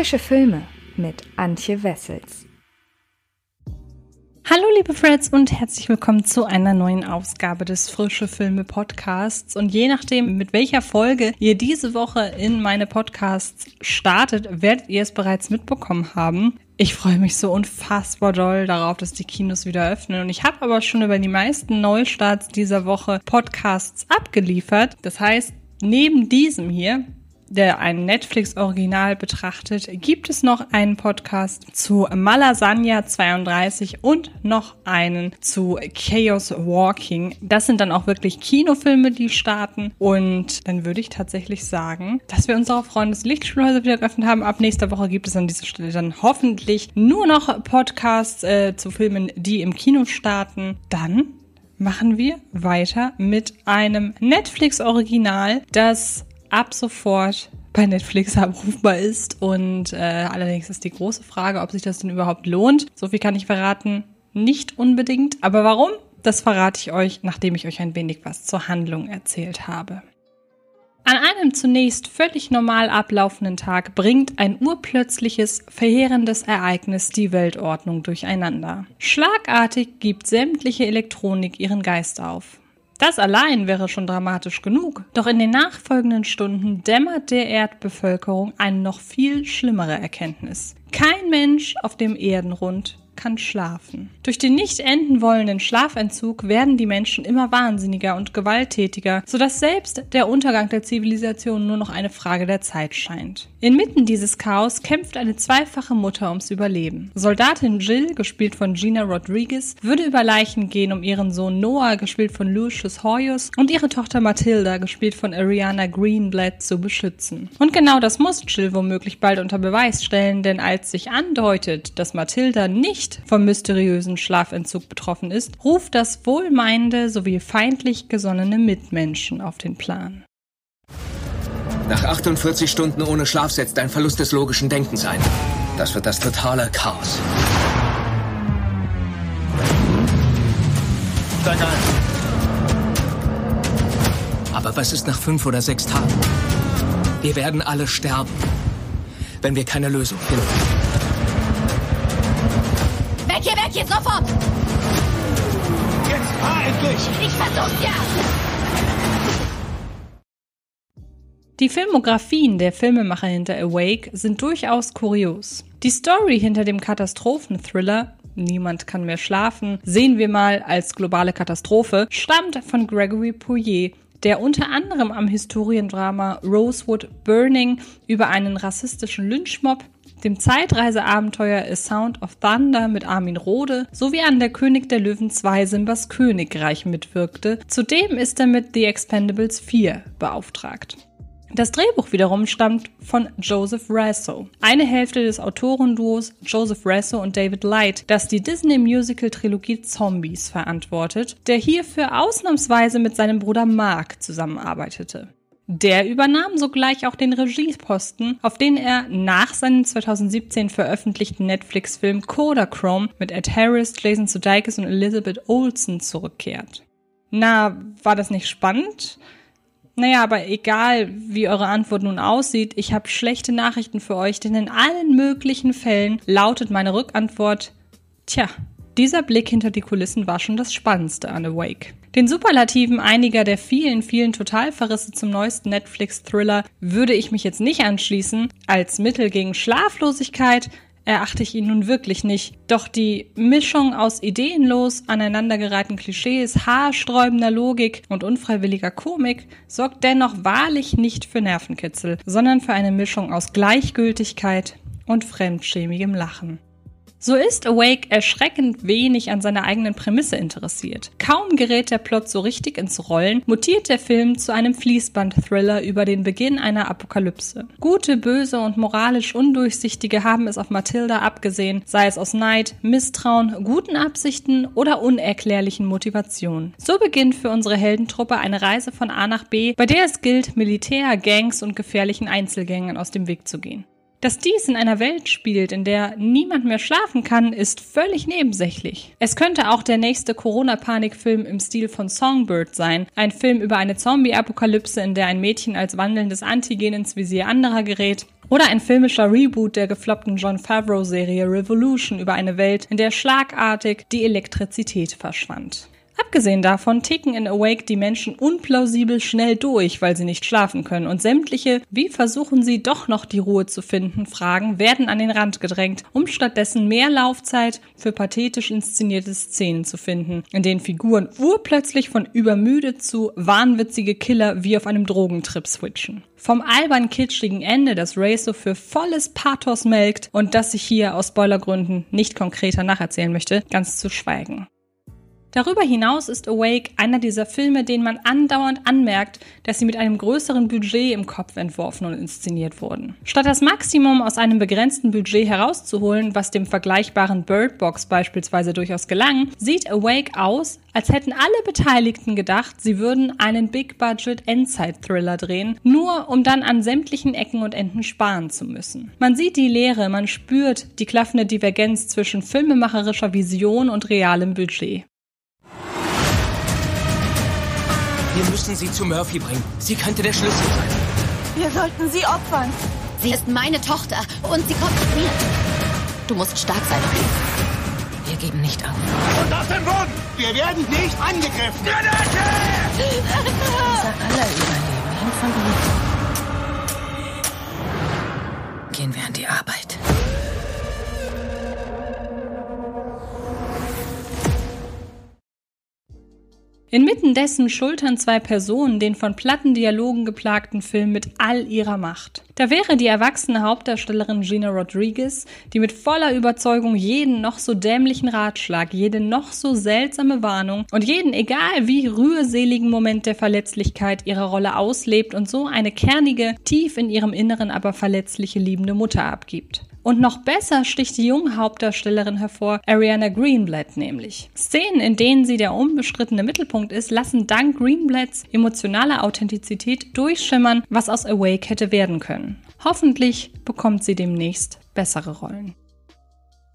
Frische Filme mit Antje Wessels. Hallo liebe Freds und herzlich willkommen zu einer neuen Ausgabe des Frische Filme Podcasts. Und je nachdem, mit welcher Folge ihr diese Woche in meine Podcasts startet, werdet ihr es bereits mitbekommen haben. Ich freue mich so unfassbar doll darauf, dass die Kinos wieder öffnen. Und ich habe aber schon über die meisten Neustarts dieser Woche Podcasts abgeliefert. Das heißt, neben diesem hier der ein Netflix-Original betrachtet, gibt es noch einen Podcast zu Malasagna 32 und noch einen zu Chaos Walking. Das sind dann auch wirklich Kinofilme, die starten. Und dann würde ich tatsächlich sagen, dass wir uns darauf freuen, dass die Lichtspielhäuser wieder geöffnet haben. Ab nächster Woche gibt es an dieser Stelle dann hoffentlich nur noch Podcasts äh, zu Filmen, die im Kino starten. Dann machen wir weiter mit einem Netflix-Original, das ab sofort bei Netflix abrufbar ist. Und äh, allerdings ist die große Frage, ob sich das denn überhaupt lohnt. So viel kann ich verraten, nicht unbedingt. Aber warum? Das verrate ich euch, nachdem ich euch ein wenig was zur Handlung erzählt habe. An einem zunächst völlig normal ablaufenden Tag bringt ein urplötzliches, verheerendes Ereignis die Weltordnung durcheinander. Schlagartig gibt sämtliche Elektronik ihren Geist auf. Das allein wäre schon dramatisch genug. Doch in den nachfolgenden Stunden dämmert der Erdbevölkerung eine noch viel schlimmere Erkenntnis. Kein Mensch auf dem Erdenrund kann schlafen. Durch den nicht enden wollenden Schlafentzug werden die Menschen immer wahnsinniger und gewalttätiger, sodass selbst der Untergang der Zivilisation nur noch eine Frage der Zeit scheint. Inmitten dieses Chaos kämpft eine zweifache Mutter ums Überleben. Soldatin Jill, gespielt von Gina Rodriguez, würde über Leichen gehen, um ihren Sohn Noah, gespielt von Lucius Hoyos, und ihre Tochter Matilda, gespielt von Ariana Greenblatt, zu beschützen. Und genau das muss Jill womöglich bald unter Beweis stellen, denn als sich andeutet, dass Matilda nicht nicht vom mysteriösen Schlafentzug betroffen ist, ruft das wohlmeinende sowie feindlich gesonnene Mitmenschen auf den Plan. Nach 48 Stunden ohne Schlaf setzt ein Verlust des logischen Denkens ein. Das wird das totale Chaos. Aber was ist nach fünf oder sechs Tagen? Wir werden alle sterben, wenn wir keine Lösung finden. Weg hier, weg hier, sofort! Jetzt fahr endlich! Ich versuch's ja! Die Filmografien der Filmemacher hinter Awake sind durchaus kurios. Die Story hinter dem Katastrophenthriller Niemand kann mehr schlafen, sehen wir mal als globale Katastrophe, stammt von Gregory Pouillet, der unter anderem am Historiendrama Rosewood Burning über einen rassistischen Lynchmob dem Zeitreiseabenteuer A Sound of Thunder mit Armin Rohde sowie an der König der Löwen 2 Simbas Königreich mitwirkte. Zudem ist er mit The Expendables 4 beauftragt. Das Drehbuch wiederum stammt von Joseph Rasso, eine Hälfte des Autorenduos Joseph Rasso und David Light, das die Disney-Musical-Trilogie Zombies verantwortet, der hierfür ausnahmsweise mit seinem Bruder Mark zusammenarbeitete. Der übernahm sogleich auch den Regieposten, auf den er nach seinem 2017 veröffentlichten Netflix-Film Kodachrome mit Ed Harris, Jason Sudeikis und Elizabeth Olsen zurückkehrt. Na, war das nicht spannend? Naja, aber egal, wie eure Antwort nun aussieht, ich habe schlechte Nachrichten für euch, denn in allen möglichen Fällen lautet meine Rückantwort, tja, dieser Blick hinter die Kulissen war schon das Spannendste an Awake. Den Superlativen einiger der vielen, vielen Totalverrisse zum neuesten Netflix-Thriller würde ich mich jetzt nicht anschließen. Als Mittel gegen Schlaflosigkeit erachte ich ihn nun wirklich nicht. Doch die Mischung aus ideenlos aneinandergereihten Klischees, haarsträubender Logik und unfreiwilliger Komik sorgt dennoch wahrlich nicht für Nervenkitzel, sondern für eine Mischung aus Gleichgültigkeit und fremdschämigem Lachen. So ist Awake erschreckend wenig an seiner eigenen Prämisse interessiert. Kaum gerät der Plot so richtig ins Rollen, mutiert der Film zu einem Fließband-Thriller über den Beginn einer Apokalypse. Gute, böse und moralisch undurchsichtige haben es auf Matilda abgesehen, sei es aus Neid, Misstrauen, guten Absichten oder unerklärlichen Motivationen. So beginnt für unsere Heldentruppe eine Reise von A nach B, bei der es gilt, Militär, Gangs und gefährlichen Einzelgängen aus dem Weg zu gehen. Dass dies in einer Welt spielt, in der niemand mehr schlafen kann, ist völlig nebensächlich. Es könnte auch der nächste Corona-Panik-Film im Stil von Songbird sein. Ein Film über eine Zombie-Apokalypse, in der ein Mädchen als wandelndes Antigen ins Visier anderer gerät Oder ein filmischer Reboot der gefloppten John Favreau-Serie Revolution über eine Welt, in der schlagartig die Elektrizität verschwand. Abgesehen davon ticken in Awake die Menschen unplausibel schnell durch, weil sie nicht schlafen können und sämtliche, wie versuchen sie doch noch die Ruhe zu finden, Fragen werden an den Rand gedrängt, um stattdessen mehr Laufzeit für pathetisch inszenierte Szenen zu finden, in denen Figuren urplötzlich von übermüdet zu wahnwitzige Killer wie auf einem Drogentrip switchen. Vom albern kitschigen Ende, das Ray so für volles Pathos melkt und das ich hier aus Spoilergründen nicht konkreter nacherzählen möchte, ganz zu schweigen. Darüber hinaus ist Awake einer dieser Filme, denen man andauernd anmerkt, dass sie mit einem größeren Budget im Kopf entworfen und inszeniert wurden. Statt das Maximum aus einem begrenzten Budget herauszuholen, was dem vergleichbaren Bird Box beispielsweise durchaus gelang, sieht Awake aus, als hätten alle Beteiligten gedacht, sie würden einen Big-Budget Endzeit-Thriller drehen, nur um dann an sämtlichen Ecken und Enden sparen zu müssen. Man sieht die Leere, man spürt die klaffende Divergenz zwischen filmemacherischer Vision und realem Budget. Wir müssen sie zu Murphy bringen. Sie könnte der Schlüssel sein. Wir sollten sie opfern. Sie ist meine Tochter und sie kommt mit mir. Du musst stark sein, okay? Wir geben nicht auf. Und auf den Boden! Wir werden nicht angegriffen! Granate! Unser aller Überleben hängt von dir. Gehen wir an die Arbeit. Inmitten dessen schultern zwei Personen den von platten Dialogen geplagten Film mit all ihrer Macht. Da wäre die erwachsene Hauptdarstellerin Gina Rodriguez, die mit voller Überzeugung jeden noch so dämlichen Ratschlag, jede noch so seltsame Warnung und jeden egal wie rührseligen Moment der Verletzlichkeit ihrer Rolle auslebt und so eine kernige, tief in ihrem Inneren aber verletzliche liebende Mutter abgibt. Und noch besser sticht die junge Hauptdarstellerin hervor, Ariana Greenblatt nämlich. Szenen, in denen sie der unbestrittene Mittelpunkt ist, lassen dank Greenblatts emotionaler Authentizität durchschimmern, was aus Awake hätte werden können. Hoffentlich bekommt sie demnächst bessere Rollen.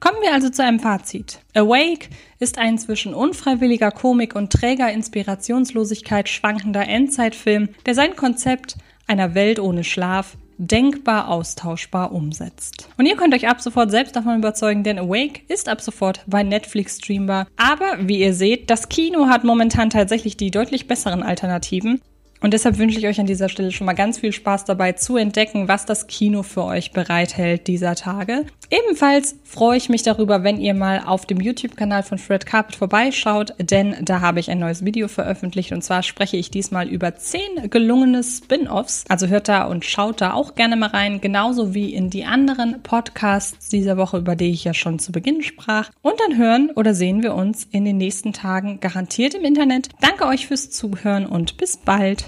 Kommen wir also zu einem Fazit. Awake ist ein zwischen unfreiwilliger Komik und träger Inspirationslosigkeit schwankender Endzeitfilm, der sein Konzept einer Welt ohne Schlaf denkbar austauschbar umsetzt. Und ihr könnt euch ab sofort selbst davon überzeugen, denn Awake ist ab sofort bei Netflix streambar. Aber wie ihr seht, das Kino hat momentan tatsächlich die deutlich besseren Alternativen. Und deshalb wünsche ich euch an dieser Stelle schon mal ganz viel Spaß dabei zu entdecken, was das Kino für euch bereithält dieser Tage. Ebenfalls freue ich mich darüber, wenn ihr mal auf dem YouTube-Kanal von Fred Carpet vorbeischaut, denn da habe ich ein neues Video veröffentlicht und zwar spreche ich diesmal über zehn gelungene Spin-offs. Also hört da und schaut da auch gerne mal rein, genauso wie in die anderen Podcasts dieser Woche, über die ich ja schon zu Beginn sprach. Und dann hören oder sehen wir uns in den nächsten Tagen garantiert im Internet. Danke euch fürs Zuhören und bis bald.